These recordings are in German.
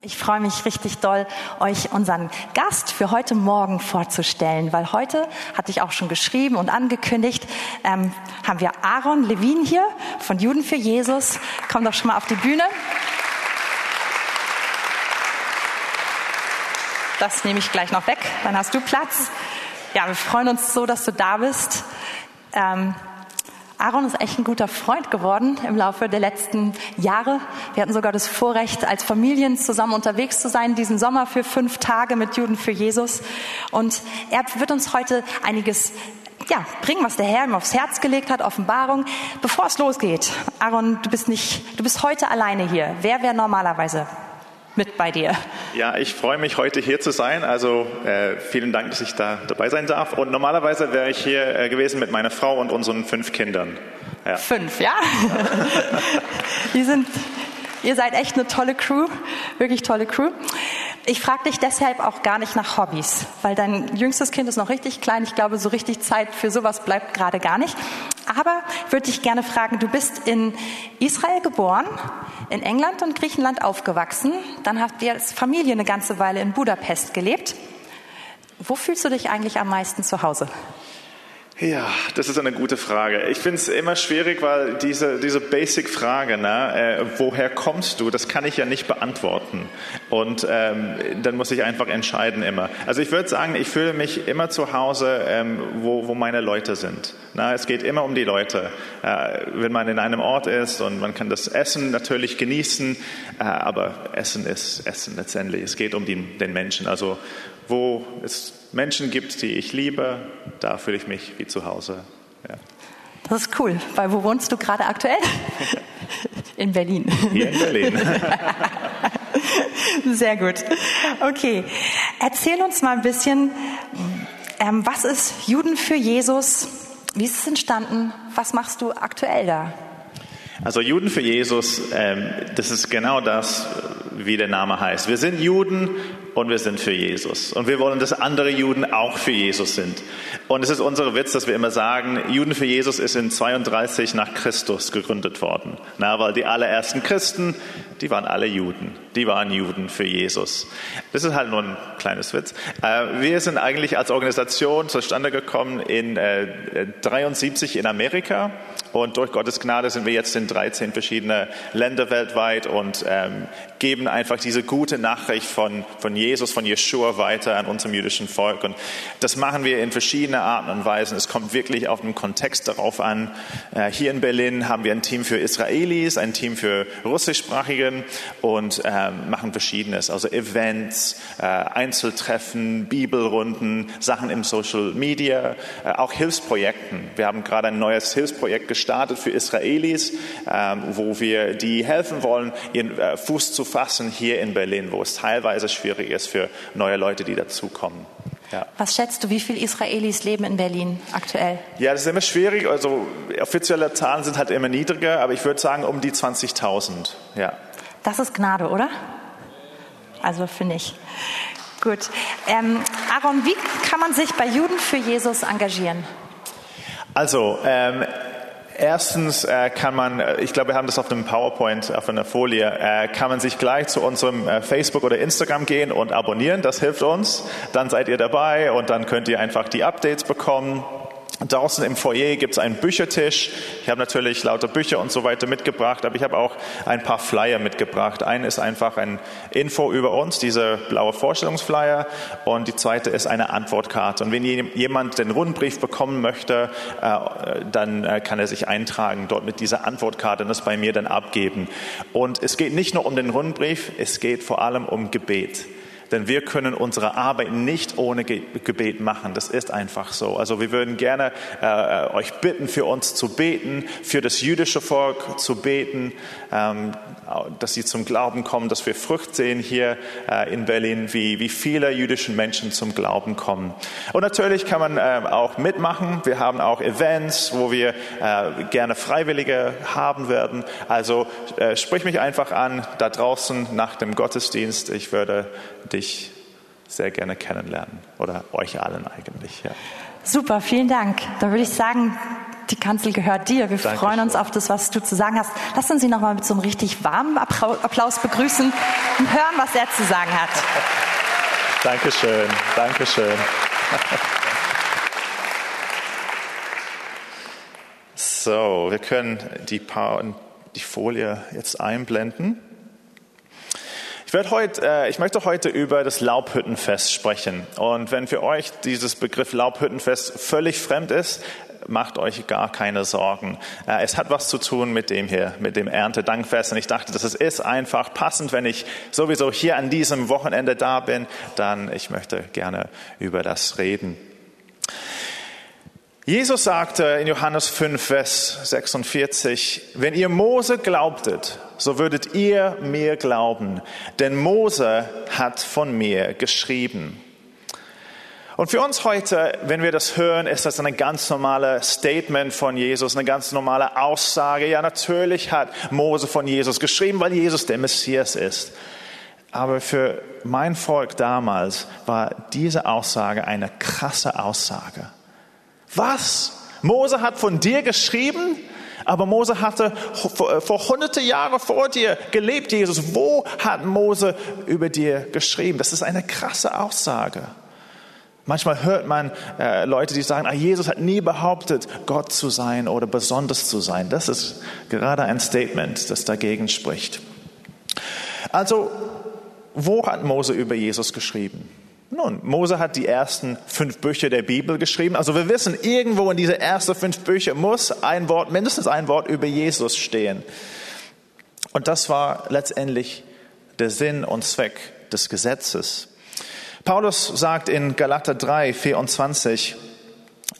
Ich freue mich richtig doll, euch unseren Gast für heute Morgen vorzustellen, weil heute, hatte ich auch schon geschrieben und angekündigt, ähm, haben wir Aaron Levin hier von Juden für Jesus. Komm doch schon mal auf die Bühne. Das nehme ich gleich noch weg, dann hast du Platz. Ja, wir freuen uns so, dass du da bist. Ähm, Aaron ist echt ein guter Freund geworden im Laufe der letzten Jahre. Wir hatten sogar das Vorrecht, als Familien zusammen unterwegs zu sein, diesen Sommer für fünf Tage mit Juden für Jesus. Und er wird uns heute einiges ja, bringen, was der Herr ihm aufs Herz gelegt hat, Offenbarung. Bevor es losgeht, Aaron, du bist nicht, du bist heute alleine hier. Wer wäre normalerweise mit bei dir. Ja, ich freue mich, heute hier zu sein. Also äh, vielen Dank, dass ich da dabei sein darf. Und normalerweise wäre ich hier äh, gewesen mit meiner Frau und unseren fünf Kindern. Ja. Fünf, ja? Die sind, ihr seid echt eine tolle Crew, wirklich tolle Crew. Ich frage dich deshalb auch gar nicht nach Hobbys, weil dein jüngstes Kind ist noch richtig klein. Ich glaube, so richtig Zeit für sowas bleibt gerade gar nicht. Aber würde dich gerne fragen, du bist in Israel geboren, in England und Griechenland aufgewachsen. Dann habt ihr als Familie eine ganze Weile in Budapest gelebt. Wo fühlst du dich eigentlich am meisten zu Hause? Ja, das ist eine gute Frage. Ich finde es immer schwierig, weil diese, diese Basic-Frage, ne, äh, woher kommst du, das kann ich ja nicht beantworten. Und ähm, dann muss ich einfach entscheiden immer. Also ich würde sagen, ich fühle mich immer zu Hause, ähm, wo, wo meine Leute sind. Na, es geht immer um die Leute. Äh, wenn man in einem Ort ist und man kann das Essen natürlich genießen, äh, aber Essen ist Essen letztendlich. Es geht um die, den Menschen. Also wo es Menschen gibt, die ich liebe, da fühle ich mich wie zu Hause. Ja. Das ist cool, weil wo wohnst du gerade aktuell? In Berlin. Hier in Berlin. Sehr gut. Okay, erzähl uns mal ein bisschen, ähm, was ist Juden für Jesus? Wie ist es entstanden? Was machst du aktuell da? Also Juden für Jesus, ähm, das ist genau das, wie der Name heißt. Wir sind Juden und wir sind für Jesus. Und wir wollen, dass andere Juden auch für Jesus sind. Und es ist unser Witz, dass wir immer sagen, Juden für Jesus ist in 32 nach Christus gegründet worden. Na, weil die allerersten Christen, die waren alle Juden. Die waren Juden für Jesus. Das ist halt nur ein kleines Witz. Äh, wir sind eigentlich als Organisation zustande gekommen in 73 äh, in Amerika. Und durch Gottes Gnade sind wir jetzt in 13 verschiedene Länder weltweit und ähm, geben einfach diese gute Nachricht von, von Jesus, von Yeshua weiter an unserem jüdischen Volk. Und das machen wir in verschiedenen Arten und Weisen. Es kommt wirklich auf den Kontext darauf an. Äh, hier in Berlin haben wir ein Team für Israelis, ein Team für Russischsprachigen und äh, machen verschiedenes. Also Events, äh, Einzeltreffen, Bibelrunden, Sachen im Social Media, äh, auch Hilfsprojekten. Wir haben gerade ein neues Hilfsprojekt gestartet für Israelis, ähm, wo wir die helfen wollen, ihren äh, Fuß zu fassen hier in Berlin, wo es teilweise schwierig ist für neue Leute, die dazukommen. Ja. Was schätzt du, wie viele Israelis leben in Berlin aktuell? Ja, das ist immer schwierig. Also offizielle Zahlen sind halt immer niedriger, aber ich würde sagen um die 20.000. Ja. Das ist Gnade, oder? Also finde ich. Gut. Ähm, Aaron, wie kann man sich bei Juden für Jesus engagieren? Also, ähm, Erstens äh, kann man, äh, ich glaube, wir haben das auf dem PowerPoint, auf einer Folie, äh, kann man sich gleich zu unserem äh, Facebook oder Instagram gehen und abonnieren. Das hilft uns. Dann seid ihr dabei und dann könnt ihr einfach die Updates bekommen. Draußen im Foyer gibt es einen Büchertisch. Ich habe natürlich lauter Bücher und so weiter mitgebracht, aber ich habe auch ein paar Flyer mitgebracht. Ein ist einfach ein Info über uns, dieser blaue Vorstellungsflyer, und die zweite ist eine Antwortkarte. Und wenn jemand den Rundbrief bekommen möchte, äh, dann äh, kann er sich eintragen dort mit dieser Antwortkarte und das bei mir dann abgeben. Und es geht nicht nur um den Rundbrief, es geht vor allem um Gebet. Denn wir können unsere Arbeit nicht ohne Gebet machen. Das ist einfach so. Also wir würden gerne äh, euch bitten, für uns zu beten, für das jüdische Volk zu beten, ähm, dass sie zum Glauben kommen, dass wir Frucht sehen hier äh, in Berlin, wie, wie viele jüdische Menschen zum Glauben kommen. Und natürlich kann man äh, auch mitmachen. Wir haben auch Events, wo wir äh, gerne Freiwillige haben werden. Also äh, sprich mich einfach an da draußen nach dem Gottesdienst. Ich würde dich sehr gerne kennenlernen oder euch allen eigentlich. Ja. Super, vielen Dank. Da würde ich sagen, die Kanzel gehört dir. Wir Dankeschön. freuen uns auf das, was du zu sagen hast. Lass uns ihn nochmal mit so einem richtig warmen Applaus begrüßen und hören, was er zu sagen hat. Dankeschön, Dankeschön. So, wir können die, paar, die Folie jetzt einblenden. Ich, werde heute, äh, ich möchte heute über das Laubhüttenfest sprechen. Und wenn für euch dieses Begriff Laubhüttenfest völlig fremd ist, macht euch gar keine Sorgen. Äh, es hat was zu tun mit dem hier, mit dem Erntedankfest. Und ich dachte, das ist einfach passend, wenn ich sowieso hier an diesem Wochenende da bin, dann ich möchte gerne über das reden. Jesus sagte in Johannes 5, Vers 46, wenn ihr Mose glaubtet, so würdet ihr mir glauben, denn Mose hat von mir geschrieben. Und für uns heute, wenn wir das hören, ist das ein ganz normales Statement von Jesus, eine ganz normale Aussage. Ja, natürlich hat Mose von Jesus geschrieben, weil Jesus der Messias ist. Aber für mein Volk damals war diese Aussage eine krasse Aussage. Was? Mose hat von dir geschrieben? Aber Mose hatte vor hunderte Jahre vor dir gelebt, Jesus. Wo hat Mose über dir geschrieben? Das ist eine krasse Aussage. Manchmal hört man äh, Leute, die sagen, ah, Jesus hat nie behauptet, Gott zu sein oder besonders zu sein. Das ist gerade ein Statement, das dagegen spricht. Also, wo hat Mose über Jesus geschrieben? Nun, Mose hat die ersten fünf Bücher der Bibel geschrieben. Also wir wissen, irgendwo in diese ersten fünf Bücher muss ein Wort, mindestens ein Wort über Jesus stehen. Und das war letztendlich der Sinn und Zweck des Gesetzes. Paulus sagt in Galater 3, 24,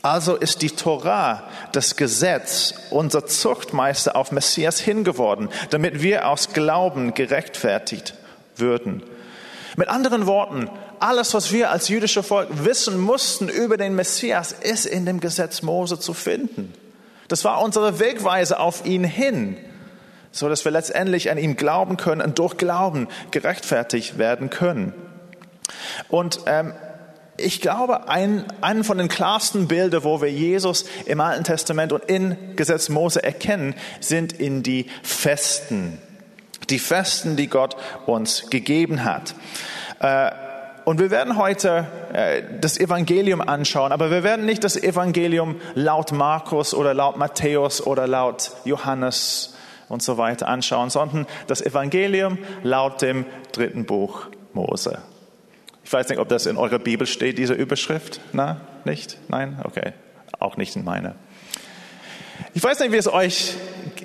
also ist die Torah, das Gesetz, unser Zuchtmeister auf Messias hingeworden, damit wir aus Glauben gerechtfertigt würden. Mit anderen Worten, alles, was wir als jüdische Volk wissen mussten über den Messias, ist in dem Gesetz Mose zu finden. Das war unsere Wegweise auf ihn hin, so dass wir letztendlich an ihn glauben können und durch Glauben gerechtfertigt werden können. Und ähm, ich glaube, ein, einen von den klarsten Bildern, wo wir Jesus im Alten Testament und in Gesetz Mose erkennen, sind in die Festen. Die Festen, die Gott uns gegeben hat. Äh, und wir werden heute äh, das Evangelium anschauen, aber wir werden nicht das Evangelium laut Markus oder laut Matthäus oder laut Johannes und so weiter anschauen, sondern das Evangelium laut dem dritten Buch Mose. Ich weiß nicht, ob das in eurer Bibel steht, diese Überschrift. Na, nicht? Nein? Okay. Auch nicht in meiner. Ich weiß nicht, wie es euch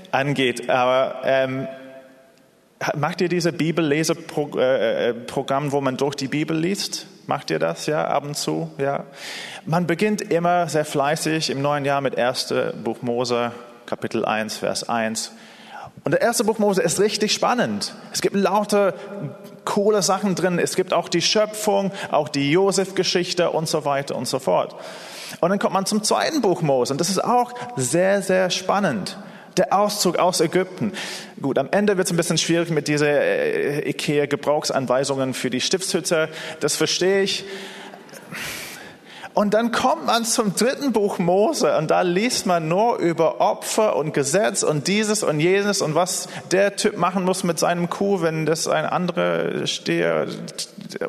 angeht, aber ähm, Macht ihr diese Bibelleseprogramm, wo man durch die Bibel liest? Macht ihr das, ja, ab und zu, ja? Man beginnt immer sehr fleißig im neuen Jahr mit 1. Buch Mose, Kapitel 1, Vers 1. Und der erste Buch Mose ist richtig spannend. Es gibt lauter coole Sachen drin. Es gibt auch die Schöpfung, auch die Josef-Geschichte und so weiter und so fort. Und dann kommt man zum zweiten Buch Mose und das ist auch sehr, sehr spannend der Auszug aus Ägypten. Gut, am Ende wird es ein bisschen schwierig mit diesen äh, IKEA-Gebrauchsanweisungen für die Stiftshütte. Das verstehe ich. Und dann kommt man zum dritten Buch Mose und da liest man nur über Opfer und Gesetz und dieses und jenes und was der Typ machen muss mit seinem Kuh, wenn das ein anderer Steher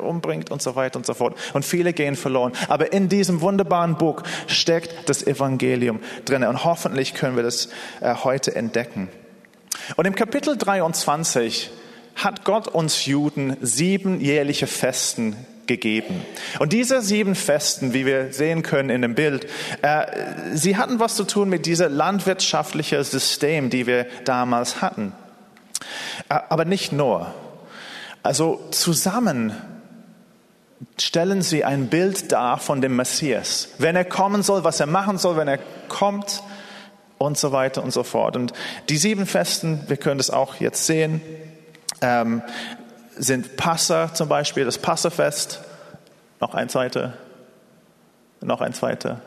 umbringt und so weiter und so fort. Und viele gehen verloren. Aber in diesem wunderbaren Buch steckt das Evangelium drin und hoffentlich können wir das äh, heute entdecken. Und im Kapitel 23 hat Gott uns Juden sieben jährliche Festen gegeben. Und diese sieben Festen, wie wir sehen können in dem Bild, äh, sie hatten was zu tun mit diesem landwirtschaftlichen System, die wir damals hatten. Äh, aber nicht nur. Also zusammen stellen sie ein Bild dar von dem Messias. Wenn er kommen soll, was er machen soll, wenn er kommt und so weiter und so fort. Und die sieben Festen, wir können das auch jetzt sehen, ähm, sind Passa zum Beispiel, das Passafest, noch ein zweiter, noch ein zweiter.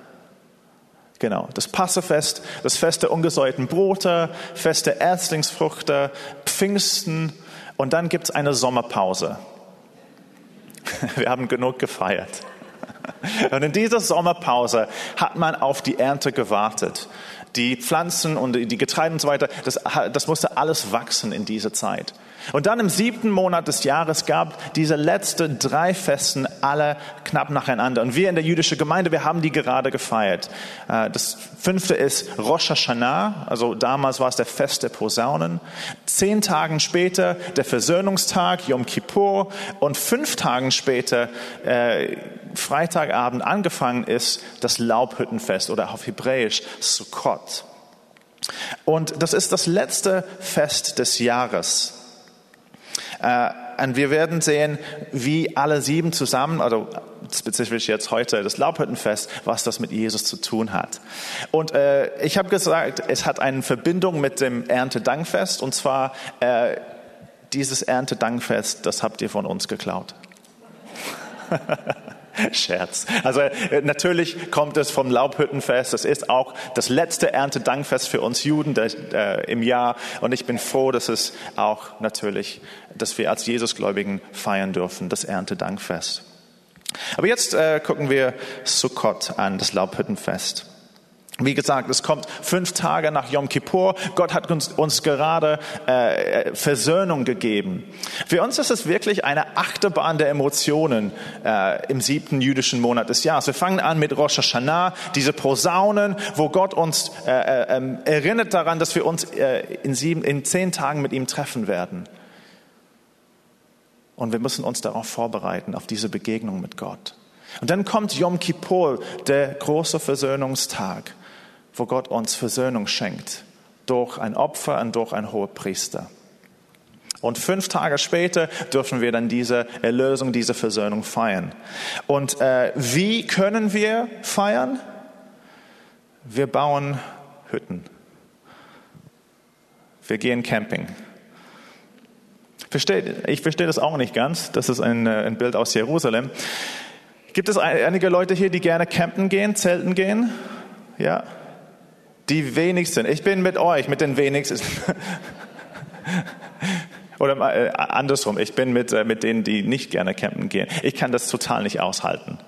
Genau, das Passafest, das Fest der ungesäuerten Brote, Fest der Erstlingsfrüchte, Pfingsten und dann gibt es eine Sommerpause. Wir haben genug gefeiert. Und in dieser Sommerpause hat man auf die Ernte gewartet. Die Pflanzen und die Getreide und so weiter, das, das musste alles wachsen in dieser Zeit. Und dann im siebten Monat des Jahres gab diese letzte drei Festen alle knapp nacheinander. Und wir in der jüdischen Gemeinde, wir haben die gerade gefeiert. Äh, das fünfte ist Rosh Hashanah, also damals war es der Fest der Posaunen. Zehn Tagen später der Versöhnungstag, Yom Kippur. Und fünf Tagen später, äh, Freitagabend angefangen ist, das Laubhüttenfest oder auf Hebräisch Sukkot. Und das ist das letzte Fest des Jahres. Äh, und wir werden sehen, wie alle sieben zusammen, also spezifisch jetzt heute das Laubhüttenfest, was das mit Jesus zu tun hat. Und äh, ich habe gesagt, es hat eine Verbindung mit dem Erntedankfest und zwar äh, dieses Erntedankfest, das habt ihr von uns geklaut. Scherz. Also äh, natürlich kommt es vom Laubhüttenfest. Das ist auch das letzte Erntedankfest für uns Juden äh, im Jahr. Und ich bin froh, dass es auch natürlich, dass wir als Jesusgläubigen feiern dürfen, das Erntedankfest. Aber jetzt äh, gucken wir Sukkot an, das Laubhüttenfest. Wie gesagt, es kommt fünf Tage nach Yom Kippur. Gott hat uns, uns gerade äh, Versöhnung gegeben. Für uns ist es wirklich eine Achterbahn der Emotionen äh, im siebten jüdischen Monat des Jahres. Wir fangen an mit Rosh Hashanah, diese Posaunen, wo Gott uns äh, äh, ähm, erinnert daran, dass wir uns äh, in, sieben, in zehn Tagen mit ihm treffen werden. Und wir müssen uns darauf vorbereiten, auf diese Begegnung mit Gott. Und dann kommt Yom Kippur, der große Versöhnungstag wo Gott uns Versöhnung schenkt durch ein Opfer und durch einen Hohepriester. Und fünf Tage später dürfen wir dann diese Erlösung, diese Versöhnung feiern. Und äh, wie können wir feiern? Wir bauen Hütten. Wir gehen Camping. Versteht, ich verstehe das auch nicht ganz. Das ist ein, äh, ein Bild aus Jerusalem. Gibt es einige Leute hier, die gerne campen gehen, zelten gehen? Ja, die wenigsten. Ich bin mit euch, mit den wenigsten. Oder äh, andersrum, ich bin mit, äh, mit denen, die nicht gerne campen gehen. Ich kann das total nicht aushalten.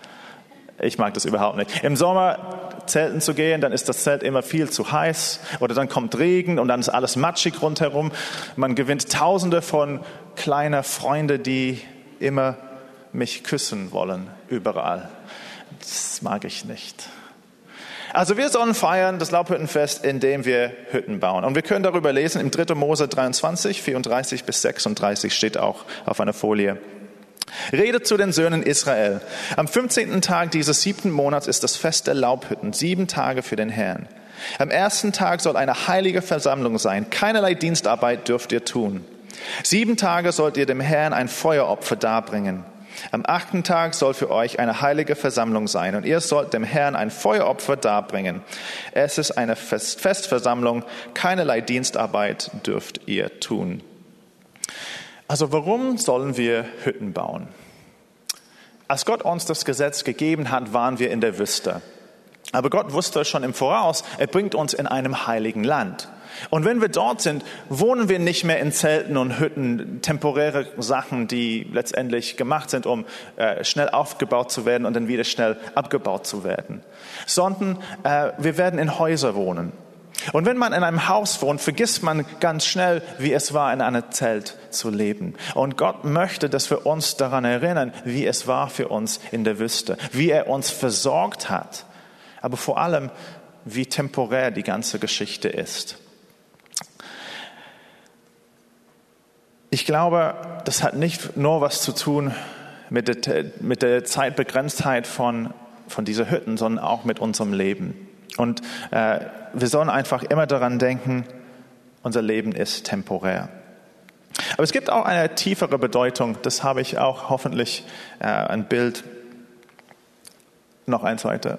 Ich mag das überhaupt nicht. Im Sommer zelten zu gehen, dann ist das Zelt immer viel zu heiß oder dann kommt Regen und dann ist alles matschig rundherum. Man gewinnt Tausende von kleiner Freunde, die immer mich küssen wollen, überall. Das mag ich nicht. Also wir sollen feiern das Laubhüttenfest, indem wir Hütten bauen. Und wir können darüber lesen im 3. Mose 23, 34 bis 36 steht auch auf einer Folie. Redet zu den Söhnen Israel. Am 15. Tag dieses siebten Monats ist das Fest der Laubhütten, sieben Tage für den Herrn. Am ersten Tag soll eine heilige Versammlung sein. Keinerlei Dienstarbeit dürft ihr tun. Sieben Tage sollt ihr dem Herrn ein Feueropfer darbringen. Am achten Tag soll für euch eine heilige Versammlung sein und ihr sollt dem Herrn ein Feueropfer darbringen. Es ist eine Fest Festversammlung, keinerlei Dienstarbeit dürft ihr tun. Also warum sollen wir Hütten bauen? Als Gott uns das Gesetz gegeben hat, waren wir in der Wüste. Aber Gott wusste schon im Voraus, er bringt uns in einem heiligen Land. Und wenn wir dort sind, wohnen wir nicht mehr in Zelten und Hütten, temporäre Sachen, die letztendlich gemacht sind, um äh, schnell aufgebaut zu werden und dann wieder schnell abgebaut zu werden, sondern äh, wir werden in Häuser wohnen. Und wenn man in einem Haus wohnt, vergisst man ganz schnell, wie es war, in einem Zelt zu leben. Und Gott möchte, dass wir uns daran erinnern, wie es war für uns in der Wüste, wie er uns versorgt hat, aber vor allem, wie temporär die ganze Geschichte ist. Ich glaube, das hat nicht nur was zu tun mit der, mit der Zeitbegrenztheit von, von dieser Hütten, sondern auch mit unserem Leben. Und äh, wir sollen einfach immer daran denken, unser Leben ist temporär. Aber es gibt auch eine tiefere Bedeutung, das habe ich auch hoffentlich äh, ein Bild. Noch eins weiter.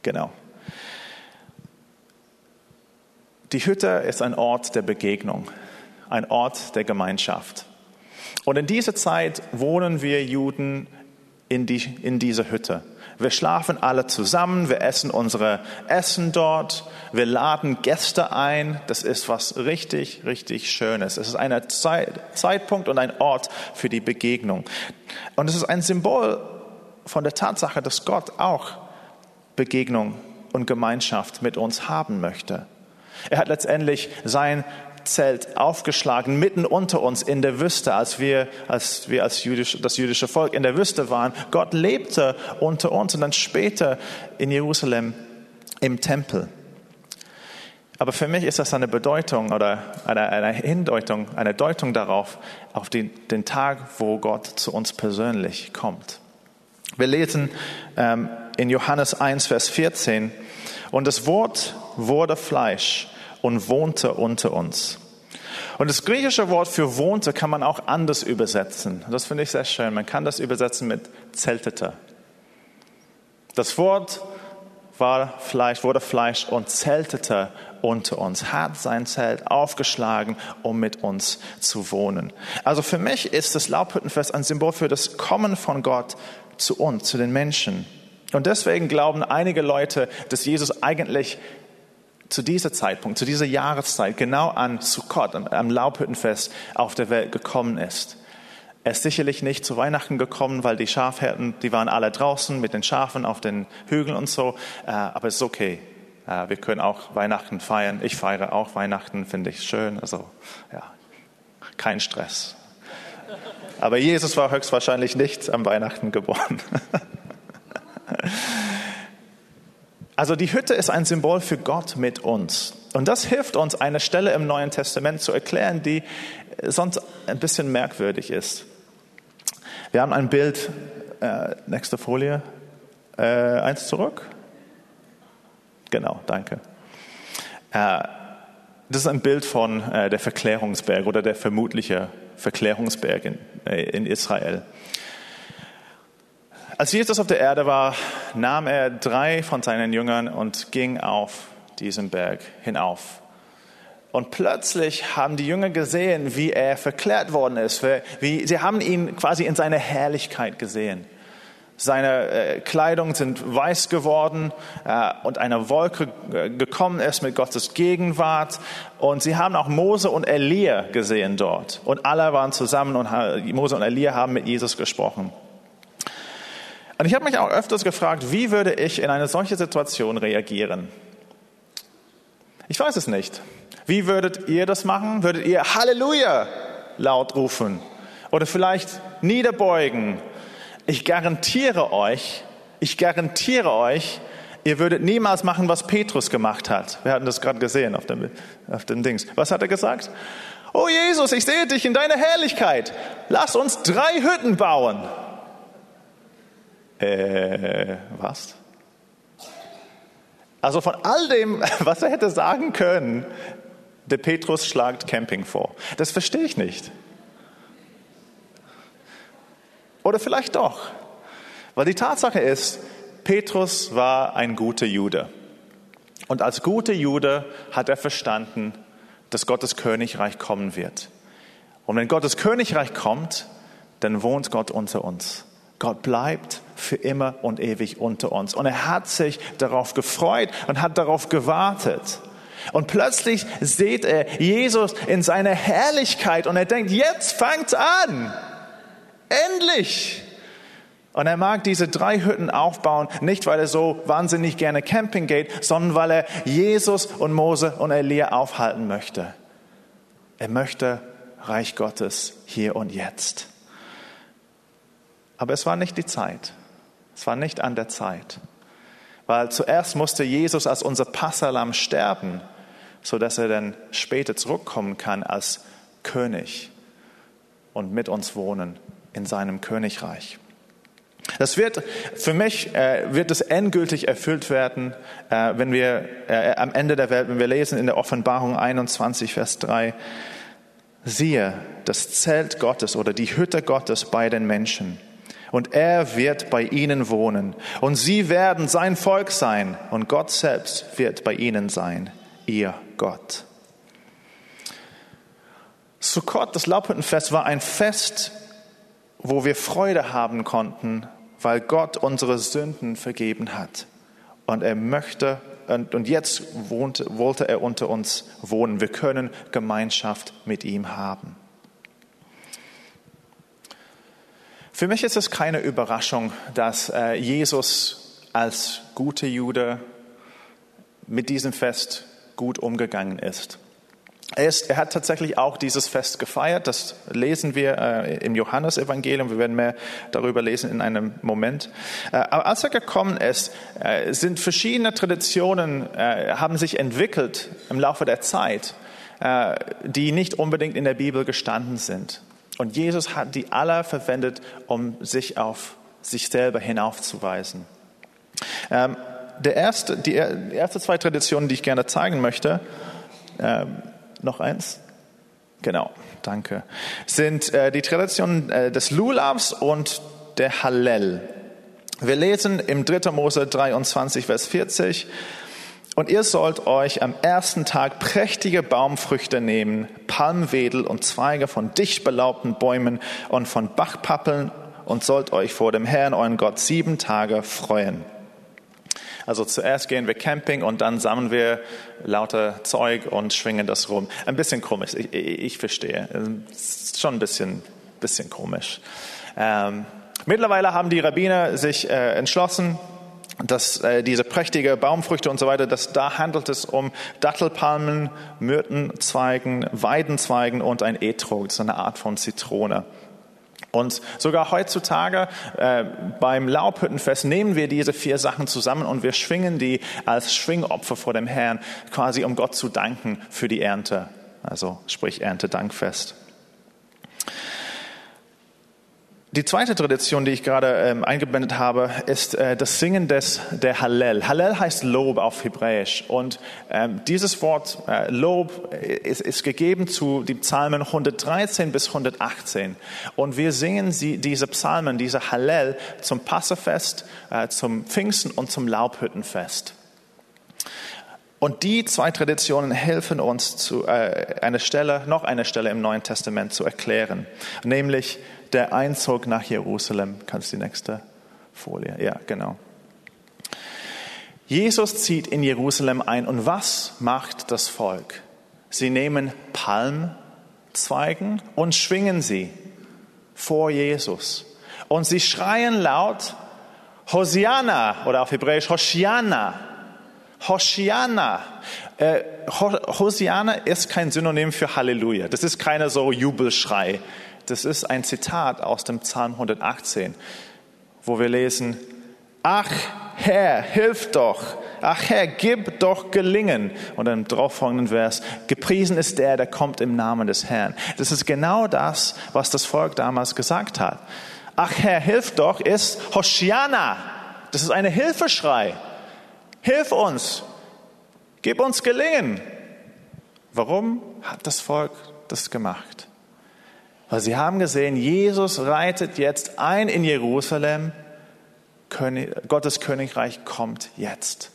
Genau. Die Hütte ist ein Ort der Begegnung ein Ort der Gemeinschaft. Und in dieser Zeit wohnen wir Juden in, die, in dieser Hütte. Wir schlafen alle zusammen, wir essen unsere Essen dort, wir laden Gäste ein. Das ist was richtig, richtig Schönes. Es ist ein Zeit, Zeitpunkt und ein Ort für die Begegnung. Und es ist ein Symbol von der Tatsache, dass Gott auch Begegnung und Gemeinschaft mit uns haben möchte. Er hat letztendlich sein Zelt aufgeschlagen mitten unter uns in der Wüste, als wir als, wir als jüdisch, das jüdische Volk in der Wüste waren. Gott lebte unter uns und dann später in Jerusalem im Tempel. Aber für mich ist das eine Bedeutung oder eine, eine Hindeutung, eine Deutung darauf, auf die, den Tag, wo Gott zu uns persönlich kommt. Wir lesen ähm, in Johannes 1, Vers 14, und das Wort wurde Fleisch und wohnte unter uns. Und das griechische Wort für wohnte kann man auch anders übersetzen. Das finde ich sehr schön. Man kann das übersetzen mit zeltete. Das Wort war Fleisch, wurde Fleisch und zeltete unter uns, hat sein Zelt aufgeschlagen, um mit uns zu wohnen. Also für mich ist das Laubhüttenfest ein Symbol für das Kommen von Gott zu uns, zu den Menschen. Und deswegen glauben einige Leute, dass Jesus eigentlich zu diesem Zeitpunkt, zu dieser Jahreszeit, genau an Sukkot, am Laubhüttenfest auf der Welt gekommen ist. Er ist sicherlich nicht zu Weihnachten gekommen, weil die Schafhärten, die waren alle draußen mit den Schafen auf den Hügeln und so. Äh, aber es ist okay. Äh, wir können auch Weihnachten feiern. Ich feiere auch Weihnachten, finde ich schön. Also, ja, kein Stress. Aber Jesus war höchstwahrscheinlich nicht am Weihnachten geboren. Also die Hütte ist ein Symbol für Gott mit uns. Und das hilft uns, eine Stelle im Neuen Testament zu erklären, die sonst ein bisschen merkwürdig ist. Wir haben ein Bild, äh, nächste Folie, äh, eins zurück. Genau, danke. Äh, das ist ein Bild von äh, der Verklärungsberg oder der vermutliche Verklärungsberg in, äh, in Israel. Als Jesus auf der Erde war, nahm er drei von seinen Jüngern und ging auf diesen Berg hinauf. Und plötzlich haben die Jünger gesehen, wie er verklärt worden ist. Wie, sie haben ihn quasi in seiner Herrlichkeit gesehen. Seine äh, Kleidung sind weiß geworden äh, und eine Wolke äh, gekommen ist mit Gottes Gegenwart. Und sie haben auch Mose und Elia gesehen dort. Und alle waren zusammen und Mose und Elia haben mit Jesus gesprochen. Und ich habe mich auch öfters gefragt, wie würde ich in eine solche Situation reagieren? Ich weiß es nicht. Wie würdet ihr das machen? Würdet ihr Halleluja laut rufen? Oder vielleicht niederbeugen? Ich garantiere euch, ich garantiere euch, ihr würdet niemals machen, was Petrus gemacht hat. Wir hatten das gerade gesehen auf dem, auf dem Dings. Was hat er gesagt? Oh Jesus, ich sehe dich in deiner Herrlichkeit. Lass uns drei Hütten bauen. Äh, was? Also von all dem, was er hätte sagen können, der Petrus schlagt Camping vor. Das verstehe ich nicht. Oder vielleicht doch. Weil die Tatsache ist, Petrus war ein guter Jude. Und als guter Jude hat er verstanden, dass Gottes Königreich kommen wird. Und wenn Gottes Königreich kommt, dann wohnt Gott unter uns. Gott bleibt für immer und ewig unter uns. Und er hat sich darauf gefreut und hat darauf gewartet. Und plötzlich sieht er Jesus in seiner Herrlichkeit und er denkt, jetzt fängt's an. Endlich. Und er mag diese drei Hütten aufbauen, nicht weil er so wahnsinnig gerne Camping geht, sondern weil er Jesus und Mose und Elia aufhalten möchte. Er möchte Reich Gottes hier und jetzt. Aber es war nicht die Zeit. Es war nicht an der Zeit. Weil zuerst musste Jesus als unser Passalam sterben, sodass er dann später zurückkommen kann als König und mit uns wohnen in seinem Königreich. Das wird für mich äh, wird es endgültig erfüllt werden, äh, wenn wir äh, am Ende der Welt, wenn wir lesen in der Offenbarung 21 Vers 3, siehe das Zelt Gottes oder die Hütte Gottes bei den Menschen und er wird bei ihnen wohnen. Und sie werden sein Volk sein und Gott selbst wird bei ihnen sein, ihr Gott. Sukkot, das Laubhüttenfest, war ein Fest, wo wir Freude haben konnten, weil Gott unsere Sünden vergeben hat. Und er möchte, und jetzt wohnt, wollte er unter uns wohnen. Wir können Gemeinschaft mit ihm haben. Für mich ist es keine Überraschung, dass äh, Jesus als guter Jude mit diesem Fest gut umgegangen ist. Er, ist, er, hat tatsächlich auch dieses Fest gefeiert. Das lesen wir äh, im Johannesevangelium. Wir werden mehr darüber lesen in einem Moment. Äh, aber als er gekommen ist, äh, sind verschiedene Traditionen äh, haben sich entwickelt im Laufe der Zeit, äh, die nicht unbedingt in der Bibel gestanden sind. Und Jesus hat die alle verwendet, um sich auf sich selber hinaufzuweisen. Ähm, der erste, die, die erste zwei Traditionen, die ich gerne zeigen möchte. Ähm, noch eins? Genau, danke. Sind äh, die Traditionen äh, des Lulabs und der Hallel. Wir lesen im 3. Mose 23, Vers 40. Und ihr sollt euch am ersten Tag prächtige Baumfrüchte nehmen, Palmwedel und Zweige von dicht belaubten Bäumen und von Bachpappeln und sollt euch vor dem Herrn, euren Gott, sieben Tage freuen. Also zuerst gehen wir Camping und dann sammeln wir lauter Zeug und schwingen das rum. Ein bisschen komisch, ich, ich, verstehe. Schon ein bisschen, bisschen komisch. Ähm, mittlerweile haben die Rabbiner sich äh, entschlossen, dass äh, diese prächtige Baumfrüchte und so weiter, dass da handelt es um Dattelpalmen, Myrtenzweigen, Weidenzweigen und ein Etrog, ist eine Art von Zitrone. Und sogar heutzutage äh, beim Laubhüttenfest nehmen wir diese vier Sachen zusammen und wir schwingen die als Schwingopfer vor dem Herrn, quasi um Gott zu danken für die Ernte. Also sprich Erntedankfest. Die zweite Tradition, die ich gerade ähm, eingeblendet habe, ist äh, das Singen des, der Hallel. Hallel heißt Lob auf Hebräisch. Und ähm, dieses Wort äh, Lob ist, ist gegeben zu den Psalmen 113 bis 118. Und wir singen sie, diese Psalmen, diese Hallel zum Passafest, äh, zum Pfingsten und zum Laubhüttenfest. Und die zwei Traditionen helfen uns, zu, äh, eine Stelle, noch eine Stelle im Neuen Testament zu erklären, nämlich der Einzug nach Jerusalem. Kannst du die nächste Folie? Ja, genau. Jesus zieht in Jerusalem ein und was macht das Volk? Sie nehmen Palmzweigen und schwingen sie vor Jesus. Und sie schreien laut, Hosiana oder auf Hebräisch Hoshiana. Hoshiana. Äh, Hosiana ist kein Synonym für Halleluja. Das ist keine so Jubelschrei. Das ist ein Zitat aus dem Psalm 118, wo wir lesen, Ach Herr, hilf doch. Ach Herr, gib doch gelingen. Und im darauffolgenden Vers, gepriesen ist der, der kommt im Namen des Herrn. Das ist genau das, was das Volk damals gesagt hat. Ach Herr, hilf doch ist Hoshiana. Das ist eine Hilfeschrei. Hilf uns. Gib uns gelingen. Warum hat das Volk das gemacht? Weil sie haben gesehen, Jesus reitet jetzt ein in Jerusalem. Gottes Königreich kommt jetzt.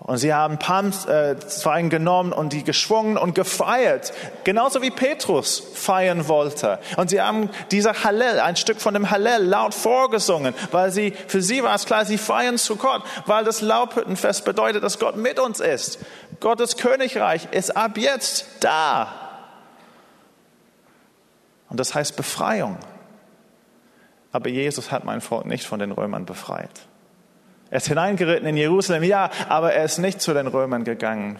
Und sie haben Palmzweigen genommen und die geschwungen und gefeiert, genauso wie Petrus feiern wollte. Und sie haben dieser Hallel, ein Stück von dem Hallel, laut vorgesungen, weil sie, für sie war es klar, sie feiern zu Gott, weil das Laubhüttenfest bedeutet, dass Gott mit uns ist. Gottes Königreich ist ab jetzt da. Und das heißt Befreiung. Aber Jesus hat mein Volk nicht von den Römern befreit. Er ist hineingeritten in Jerusalem, ja, aber er ist nicht zu den Römern gegangen,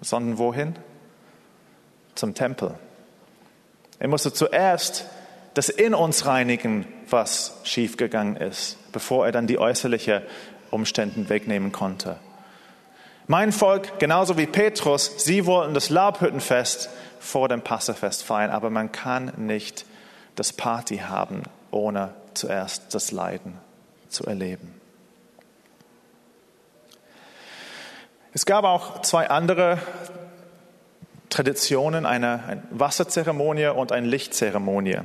sondern wohin? Zum Tempel. Er musste zuerst das in uns reinigen, was schiefgegangen ist, bevor er dann die äußerlichen Umstände wegnehmen konnte. Mein Volk, genauso wie Petrus, sie wollten das Laubhüttenfest vor dem Passafest feiern, aber man kann nicht das Party haben, ohne zuerst das Leiden zu erleben. Es gab auch zwei andere Traditionen, eine, Wasserzeremonie und eine Lichtzeremonie.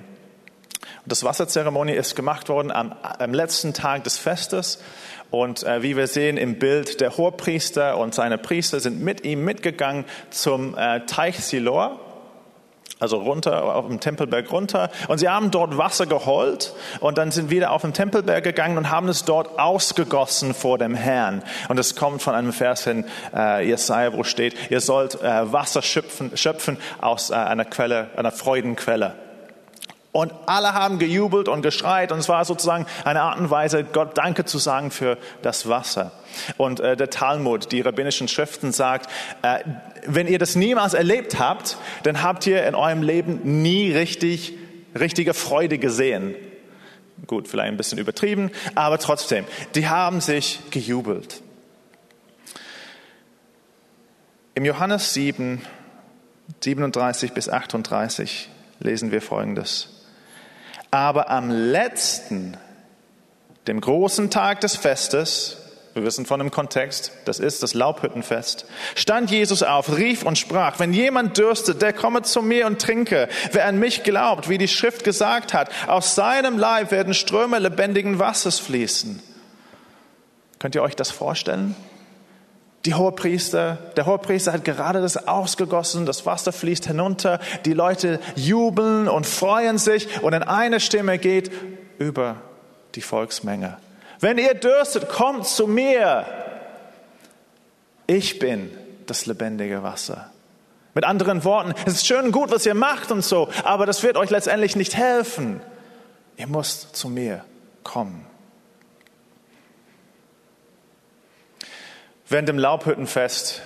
Das Wasserzeremonie ist gemacht worden am, am letzten Tag des Festes. Und äh, wie wir sehen im Bild, der Hohepriester und seine Priester sind mit ihm mitgegangen zum äh, Teich Silor also runter, auf dem Tempelberg runter. Und sie haben dort Wasser geholt und dann sind wieder auf den Tempelberg gegangen und haben es dort ausgegossen vor dem Herrn. Und es kommt von einem Vers in äh, Jesaja, wo steht, ihr sollt äh, Wasser schöpfen, schöpfen aus äh, einer Quelle, einer Freudenquelle. Und alle haben gejubelt und geschreit und es war sozusagen eine Art und Weise, Gott Danke zu sagen für das Wasser. Und äh, der Talmud, die rabbinischen Schriften sagt, äh, wenn ihr das niemals erlebt habt, dann habt ihr in eurem Leben nie richtig, richtige Freude gesehen. Gut, vielleicht ein bisschen übertrieben, aber trotzdem, die haben sich gejubelt. Im Johannes 7, 37 bis 38 lesen wir Folgendes. Aber am letzten, dem großen Tag des Festes, wir wissen von dem Kontext, das ist das Laubhüttenfest, stand Jesus auf, rief und sprach, wenn jemand dürstet, der komme zu mir und trinke. Wer an mich glaubt, wie die Schrift gesagt hat, aus seinem Leib werden Ströme lebendigen Wassers fließen. Könnt ihr euch das vorstellen? Die Hohepriester, der Hohepriester hat gerade das ausgegossen, das Wasser fließt hinunter, die Leute jubeln und freuen sich und in eine Stimme geht über die Volksmenge. Wenn ihr dürstet, kommt zu mir. Ich bin das lebendige Wasser. Mit anderen Worten, es ist schön und gut, was ihr macht und so, aber das wird euch letztendlich nicht helfen. Ihr müsst zu mir kommen. Während dem Laubhüttenfest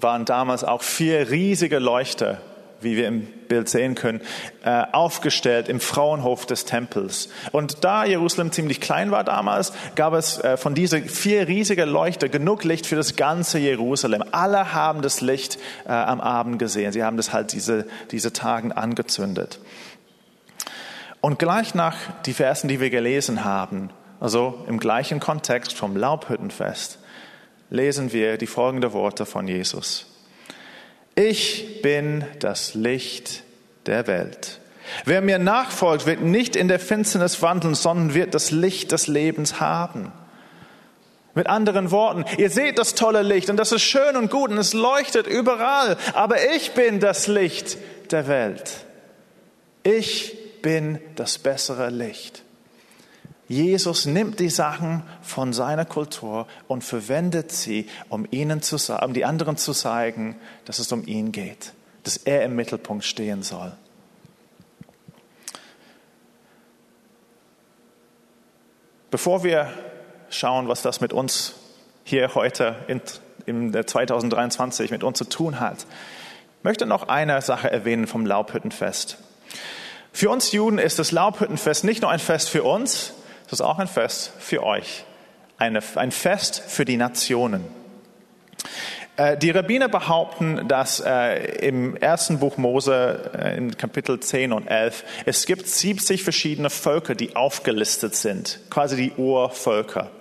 waren damals auch vier riesige Leuchter, wie wir im Bild sehen können, äh, aufgestellt im Frauenhof des Tempels. Und da Jerusalem ziemlich klein war damals, gab es äh, von diesen vier riesigen Leuchter genug Licht für das ganze Jerusalem. Alle haben das Licht äh, am Abend gesehen. Sie haben das halt diese, diese Tagen angezündet. Und gleich nach die Versen, die wir gelesen haben, also im gleichen Kontext vom Laubhüttenfest, lesen wir die folgenden Worte von Jesus. Ich bin das Licht der Welt. Wer mir nachfolgt, wird nicht in der Finsternis wandeln, sondern wird das Licht des Lebens haben. Mit anderen Worten, ihr seht das tolle Licht und das ist schön und gut und es leuchtet überall, aber ich bin das Licht der Welt. Ich bin das bessere Licht. Jesus nimmt die Sachen von seiner Kultur und verwendet sie, um ihnen zu um die anderen zu zeigen, dass es um ihn geht, dass er im Mittelpunkt stehen soll. Bevor wir schauen, was das mit uns hier heute in, in 2023 mit uns zu tun hat, möchte noch eine Sache erwähnen vom Laubhüttenfest. Für uns Juden ist das Laubhüttenfest nicht nur ein Fest für uns, das ist auch ein Fest für euch, eine, ein Fest für die Nationen. Äh, die Rabbiner behaupten, dass äh, im ersten Buch Mose äh, in Kapitel 10 und 11 es gibt 70 verschiedene Völker, die aufgelistet sind, quasi die Urvölker.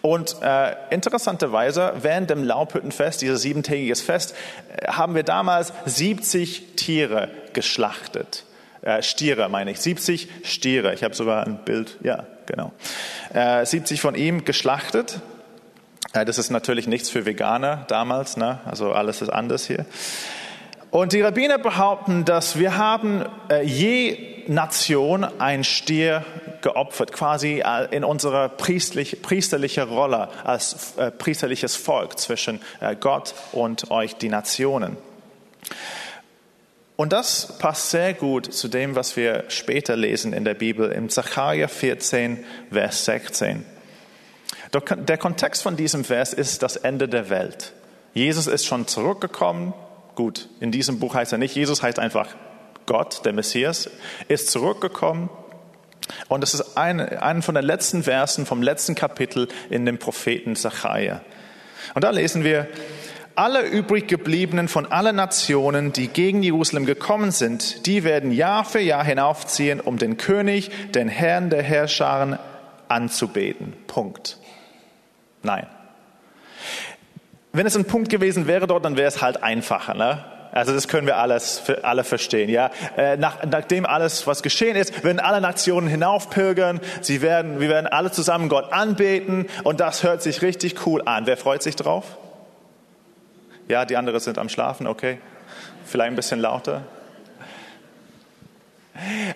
Und äh, interessanterweise, während dem Laubhüttenfest, dieses siebentägiges Fest, haben wir damals 70 Tiere geschlachtet äh, Stiere, meine ich, 70 Stiere. Ich habe sogar ein Bild, ja, genau. Äh, 70 von ihm geschlachtet. Äh, das ist natürlich nichts für Veganer damals, ne? also alles ist anders hier. Und die Rabbiner behaupten, dass wir haben äh, je Nation ein Stier geopfert, quasi äh, in unserer priestlich, priesterlichen Rolle als äh, priesterliches Volk zwischen Gott und euch, die Nationen. Und das passt sehr gut zu dem, was wir später lesen in der Bibel, im Zachariah 14, Vers 16. Der Kontext von diesem Vers ist das Ende der Welt. Jesus ist schon zurückgekommen. Gut, in diesem Buch heißt er nicht Jesus, heißt einfach Gott, der Messias, ist zurückgekommen. Und es ist ein, ein von den letzten Versen vom letzten Kapitel in dem Propheten Zachariah. Und da lesen wir, alle übrig gebliebenen von allen Nationen, die gegen Jerusalem gekommen sind, die werden Jahr für Jahr hinaufziehen, um den König, den Herrn der Herrscharen anzubeten. Punkt. Nein. Wenn es ein Punkt gewesen wäre dort, dann wäre es halt einfacher. Ne? Also das können wir alles für alle verstehen. Ja, äh, Nach, nachdem alles, was geschehen ist, werden alle Nationen hinaufpilgern. Sie werden, wir werden alle zusammen Gott anbeten und das hört sich richtig cool an. Wer freut sich drauf? Ja, die anderen sind am Schlafen, okay. Vielleicht ein bisschen lauter.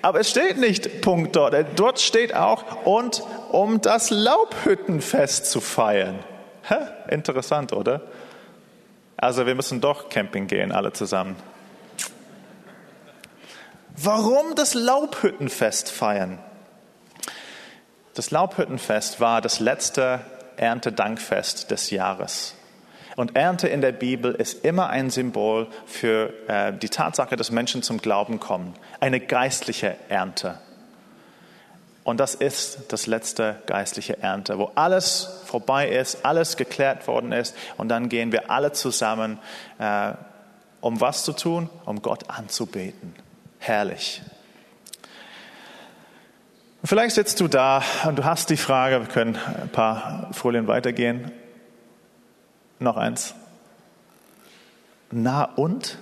Aber es steht nicht Punkt dort. Dort steht auch, und um das Laubhüttenfest zu feiern. Hä? Interessant, oder? Also wir müssen doch Camping gehen, alle zusammen. Warum das Laubhüttenfest feiern? Das Laubhüttenfest war das letzte Erntedankfest des Jahres. Und Ernte in der Bibel ist immer ein Symbol für äh, die Tatsache, dass Menschen zum Glauben kommen. Eine geistliche Ernte. Und das ist das letzte geistliche Ernte, wo alles vorbei ist, alles geklärt worden ist. Und dann gehen wir alle zusammen, äh, um was zu tun? Um Gott anzubeten. Herrlich. Vielleicht sitzt du da und du hast die Frage, wir können ein paar Folien weitergehen. Noch eins. Na und?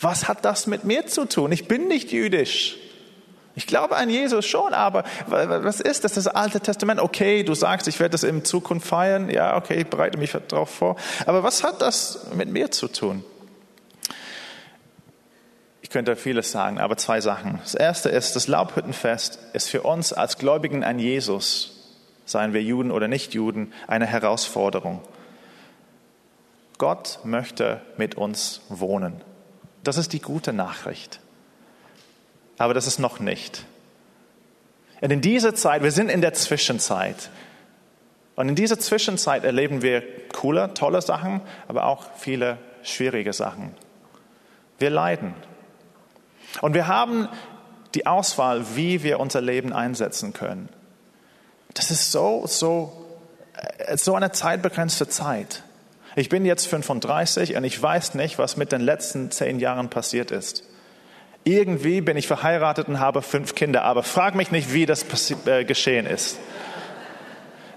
Was hat das mit mir zu tun? Ich bin nicht jüdisch. Ich glaube an Jesus schon, aber was ist das, das Alte Testament? Okay, du sagst, ich werde das in Zukunft feiern. Ja, okay, ich bereite mich darauf vor. Aber was hat das mit mir zu tun? Ich könnte vieles sagen, aber zwei Sachen. Das erste ist, das Laubhüttenfest ist für uns als Gläubigen an Jesus, seien wir Juden oder nicht Juden, eine Herausforderung. Gott möchte mit uns wohnen. Das ist die gute Nachricht. Aber das ist noch nicht. Und in dieser Zeit, wir sind in der Zwischenzeit. Und in dieser Zwischenzeit erleben wir coole, tolle Sachen, aber auch viele schwierige Sachen. Wir leiden. Und wir haben die Auswahl, wie wir unser Leben einsetzen können. Das ist so, so, äh, so eine zeitbegrenzte Zeit. Ich bin jetzt 35 und ich weiß nicht, was mit den letzten zehn Jahren passiert ist. Irgendwie bin ich verheiratet und habe fünf Kinder, aber frag mich nicht, wie das äh, geschehen ist.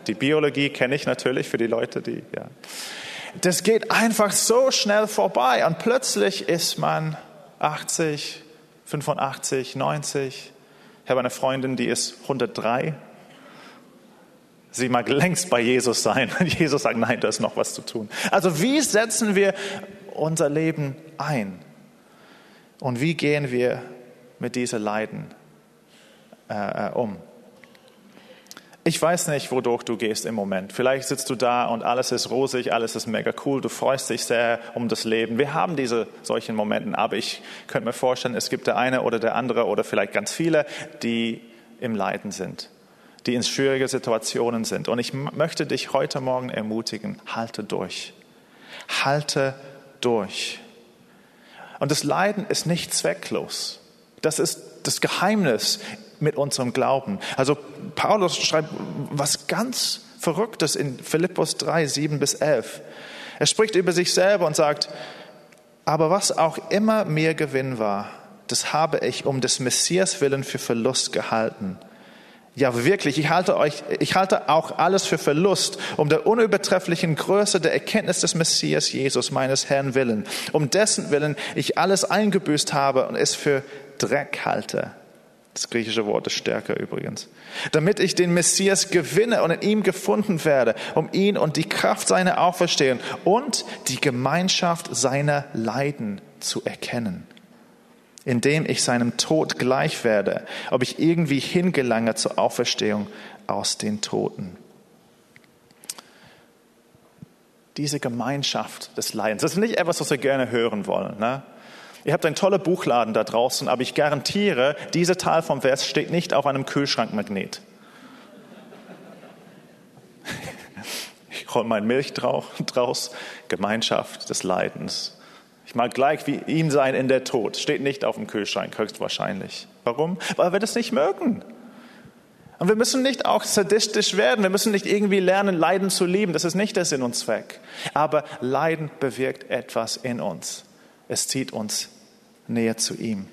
Die Biologie kenne ich natürlich für die Leute, die, ja. Das geht einfach so schnell vorbei und plötzlich ist man 80, 85, 90. Ich habe eine Freundin, die ist 103 Sie mag längst bei Jesus sein. Jesus sagt, nein, da ist noch was zu tun. Also wie setzen wir unser Leben ein? Und wie gehen wir mit diesen Leiden äh, äh, um? Ich weiß nicht, wodurch du gehst im Moment. Vielleicht sitzt du da und alles ist rosig, alles ist mega cool, du freust dich sehr um das Leben. Wir haben diese solchen Momenten, aber ich könnte mir vorstellen, es gibt der eine oder der andere oder vielleicht ganz viele, die im Leiden sind die in schwierige Situationen sind. Und ich möchte dich heute Morgen ermutigen, halte durch. Halte durch. Und das Leiden ist nicht zwecklos. Das ist das Geheimnis mit unserem Glauben. Also Paulus schreibt was ganz Verrücktes in Philippus 3, 7 bis 11. Er spricht über sich selber und sagt, aber was auch immer mir Gewinn war, das habe ich um des Messias willen für Verlust gehalten. Ja, wirklich, ich halte euch, ich halte auch alles für Verlust, um der unübertrefflichen Größe der Erkenntnis des Messias Jesus, meines Herrn willen, um dessen willen ich alles eingebüßt habe und es für Dreck halte. Das griechische Wort ist stärker übrigens. Damit ich den Messias gewinne und in ihm gefunden werde, um ihn und die Kraft seiner Auferstehung und die Gemeinschaft seiner Leiden zu erkennen indem ich seinem Tod gleich werde, ob ich irgendwie hingelange zur Auferstehung aus den Toten. Diese Gemeinschaft des Leidens, das ist nicht etwas, was wir gerne hören wollen. Ne? Ihr habt einen tollen Buchladen da draußen, aber ich garantiere, dieser Teil vom Vers steht nicht auf einem Kühlschrankmagnet. Ich hole mein Milch draus, Gemeinschaft des Leidens. Ich mag gleich wie ihm sein in der Tod. Steht nicht auf dem Kühlschrank, höchstwahrscheinlich. Warum? Weil wir das nicht mögen. Und wir müssen nicht auch sadistisch werden. Wir müssen nicht irgendwie lernen, Leiden zu lieben. Das ist nicht der Sinn und Zweck. Aber Leiden bewirkt etwas in uns. Es zieht uns näher zu ihm.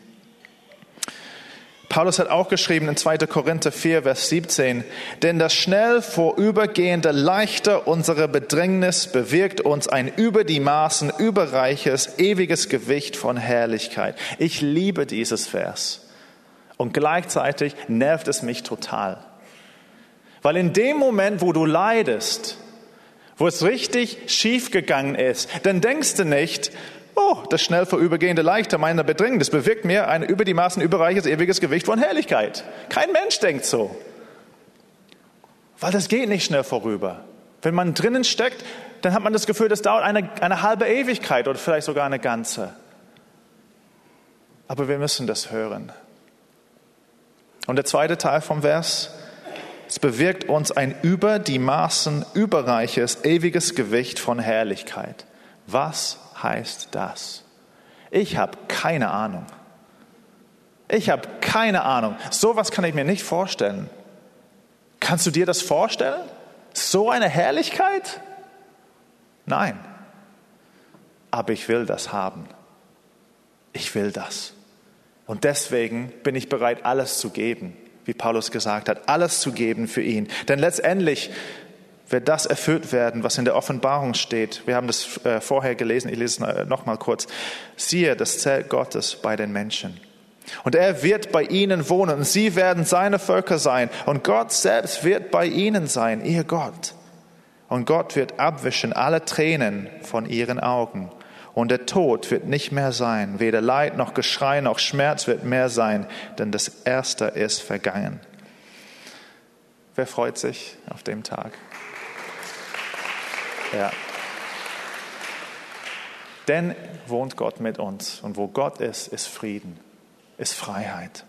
Paulus hat auch geschrieben in 2. Korinther 4, Vers 17, denn das schnell vorübergehende Leichter unserer Bedrängnis bewirkt uns ein über die Maßen überreiches, ewiges Gewicht von Herrlichkeit. Ich liebe dieses Vers. Und gleichzeitig nervt es mich total. Weil in dem Moment, wo du leidest, wo es richtig schief gegangen ist, dann denkst du nicht, Oh, das schnell vorübergehende Leichter meiner Bedrängnis bewirkt mir ein über die Maßen überreiches ewiges Gewicht von Herrlichkeit. Kein Mensch denkt so. Weil das geht nicht schnell vorüber. Wenn man drinnen steckt, dann hat man das Gefühl, das dauert eine, eine halbe Ewigkeit oder vielleicht sogar eine ganze. Aber wir müssen das hören. Und der zweite Teil vom Vers, es bewirkt uns ein über die Maßen überreiches, ewiges Gewicht von Herrlichkeit. Was heißt das? Ich habe keine Ahnung. Ich habe keine Ahnung. Sowas kann ich mir nicht vorstellen. Kannst du dir das vorstellen? So eine Herrlichkeit? Nein. Aber ich will das haben. Ich will das. Und deswegen bin ich bereit, alles zu geben, wie Paulus gesagt hat, alles zu geben für ihn. Denn letztendlich wird das erfüllt werden, was in der Offenbarung steht. Wir haben das äh, vorher gelesen, ich lese es noch mal kurz. Siehe das Zelt Gottes bei den Menschen. Und er wird bei ihnen wohnen und sie werden seine Völker sein. Und Gott selbst wird bei ihnen sein, ihr Gott. Und Gott wird abwischen alle Tränen von ihren Augen. Und der Tod wird nicht mehr sein. Weder Leid noch Geschrei noch Schmerz wird mehr sein, denn das Erste ist vergangen. Wer freut sich auf dem Tag? Ja. Denn wohnt Gott mit uns. Und wo Gott ist, ist Frieden, ist Freiheit.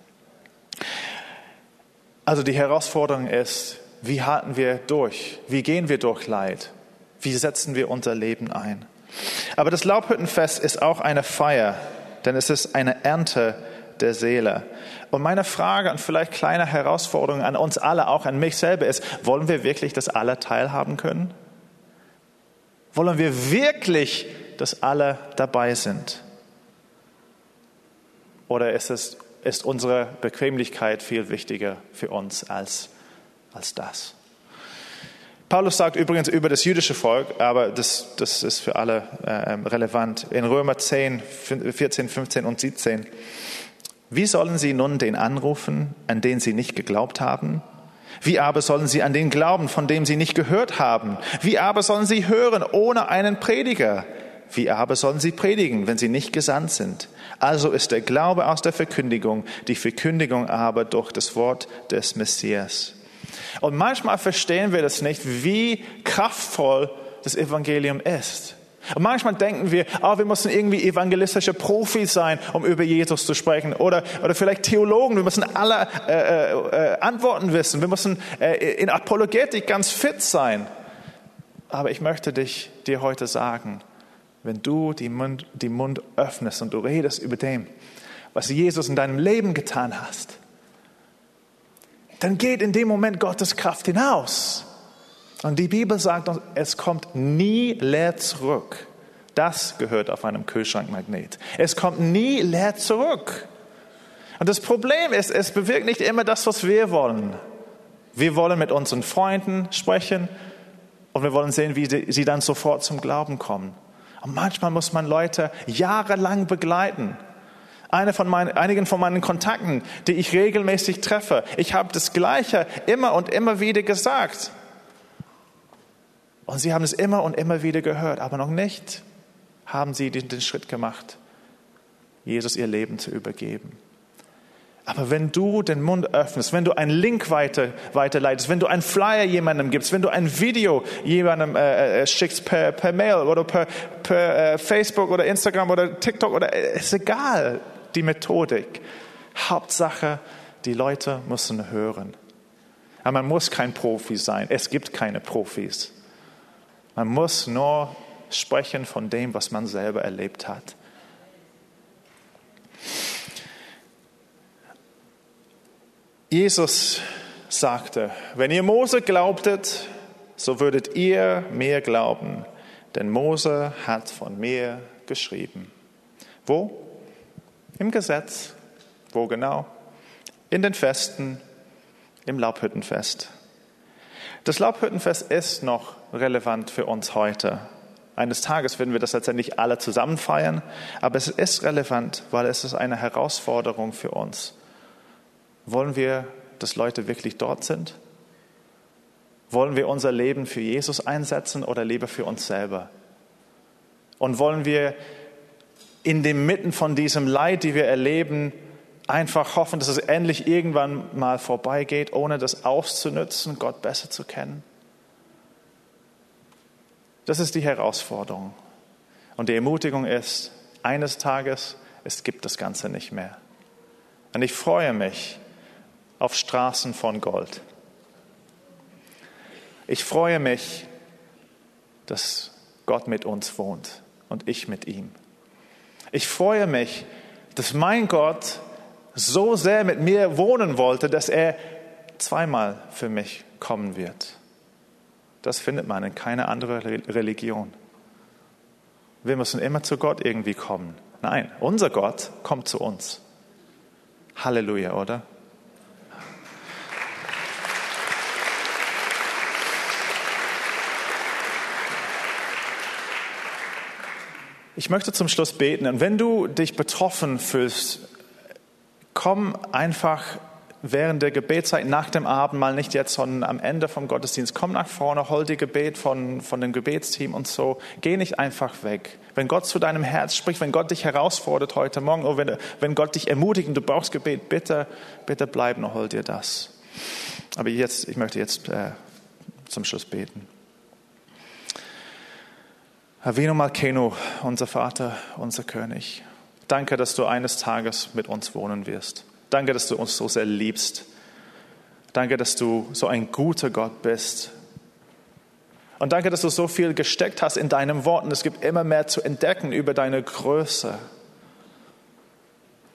Also die Herausforderung ist, wie halten wir durch? Wie gehen wir durch Leid? Wie setzen wir unser Leben ein? Aber das Laubhüttenfest ist auch eine Feier, denn es ist eine Ernte der Seele. Und meine Frage und vielleicht kleine Herausforderung an uns alle, auch an mich selber ist, wollen wir wirklich das alle teilhaben können? Wollen wir wirklich, dass alle dabei sind? Oder ist, es, ist unsere Bequemlichkeit viel wichtiger für uns als, als das? Paulus sagt übrigens über das jüdische Volk, aber das, das ist für alle äh, relevant. In Römer 10, 14, 15 und 17. Wie sollen sie nun den anrufen, an den sie nicht geglaubt haben? Wie aber sollen sie an den glauben, von dem sie nicht gehört haben? Wie aber sollen sie hören ohne einen Prediger? Wie aber sollen sie predigen, wenn sie nicht gesandt sind? Also ist der Glaube aus der Verkündigung, die Verkündigung aber durch das Wort des Messias. Und manchmal verstehen wir das nicht, wie kraftvoll das Evangelium ist. Und manchmal denken wir, oh, wir müssen irgendwie evangelistische Profis sein, um über Jesus zu sprechen. Oder, oder vielleicht Theologen, wir müssen alle äh, äh, Antworten wissen. Wir müssen äh, in Apologetik ganz fit sein. Aber ich möchte dich, dir heute sagen, wenn du die Mund, die Mund öffnest und du redest über dem, was Jesus in deinem Leben getan hast, dann geht in dem Moment Gottes Kraft hinaus. Und die Bibel sagt uns, es kommt nie leer zurück. Das gehört auf einem Kühlschrankmagnet. Es kommt nie leer zurück. Und das Problem ist, es bewirkt nicht immer das, was wir wollen. Wir wollen mit unseren Freunden sprechen und wir wollen sehen, wie sie dann sofort zum Glauben kommen. Und manchmal muss man Leute jahrelang begleiten. Eine von meinen, einigen von meinen Kontakten, die ich regelmäßig treffe. Ich habe das Gleiche immer und immer wieder gesagt. Und sie haben es immer und immer wieder gehört, aber noch nicht haben sie den, den Schritt gemacht, Jesus ihr Leben zu übergeben. Aber wenn du den Mund öffnest, wenn du einen Link weiter, weiterleitest, wenn du einen Flyer jemandem gibst, wenn du ein Video jemandem äh, äh schickst per, per Mail oder per, per äh, Facebook oder Instagram oder TikTok oder äh, ist egal, die Methodik. Hauptsache, die Leute müssen hören. Aber man muss kein Profi sein. Es gibt keine Profis. Man muss nur sprechen von dem, was man selber erlebt hat. Jesus sagte, wenn ihr Mose glaubtet, so würdet ihr mir glauben, denn Mose hat von mir geschrieben. Wo? Im Gesetz. Wo genau? In den Festen, im Laubhüttenfest. Das Laubhüttenfest ist noch relevant für uns heute. Eines Tages werden wir das letztendlich alle zusammen feiern, aber es ist relevant, weil es ist eine Herausforderung für uns. Wollen wir, dass Leute wirklich dort sind? Wollen wir unser Leben für Jesus einsetzen oder lieber für uns selber? Und wollen wir in dem Mitten von diesem Leid, die wir erleben, einfach hoffen, dass es endlich irgendwann mal vorbeigeht, ohne das auszunützen, Gott besser zu kennen? Das ist die Herausforderung. Und die Ermutigung ist, eines Tages es gibt das Ganze nicht mehr. Und ich freue mich auf Straßen von Gold. Ich freue mich, dass Gott mit uns wohnt und ich mit ihm. Ich freue mich, dass mein Gott so sehr mit mir wohnen wollte, dass er zweimal für mich kommen wird. Das findet man in keiner anderen Religion. Wir müssen immer zu Gott irgendwie kommen. Nein, unser Gott kommt zu uns. Halleluja, oder? Ich möchte zum Schluss beten. Und wenn du dich betroffen fühlst, komm einfach während der Gebetszeit nach dem Abend, mal nicht jetzt, sondern am Ende vom Gottesdienst, komm nach vorne, hol dir Gebet von, von dem Gebetsteam und so. Geh nicht einfach weg. Wenn Gott zu deinem Herz spricht, wenn Gott dich herausfordert heute Morgen, oder wenn, wenn Gott dich ermutigt und du brauchst Gebet, bitte, bitte bleib und hol dir das. Aber jetzt, ich möchte jetzt äh, zum Schluss beten. Avino Malkeno, unser Vater, unser König. Danke, dass du eines Tages mit uns wohnen wirst. Danke, dass du uns so sehr liebst. Danke, dass du so ein guter Gott bist. Und danke, dass du so viel gesteckt hast in deinem Wort und es gibt immer mehr zu entdecken über deine Größe.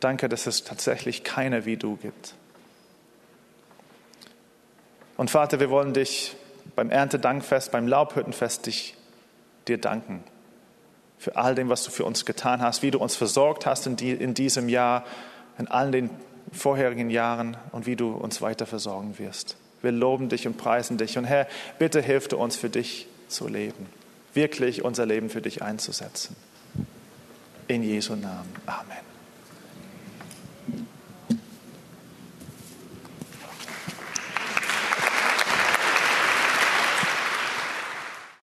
Danke, dass es tatsächlich keine wie du gibt. Und Vater, wir wollen dich beim Erntedankfest, beim Laubhüttenfest dich dir danken für all dem, was du für uns getan hast, wie du uns versorgt hast in, die, in diesem Jahr, in all den vorherigen Jahren und wie du uns weiter versorgen wirst. Wir loben dich und preisen dich. Und Herr, bitte hilf du uns für dich zu leben, wirklich unser Leben für dich einzusetzen. In Jesu Namen. Amen.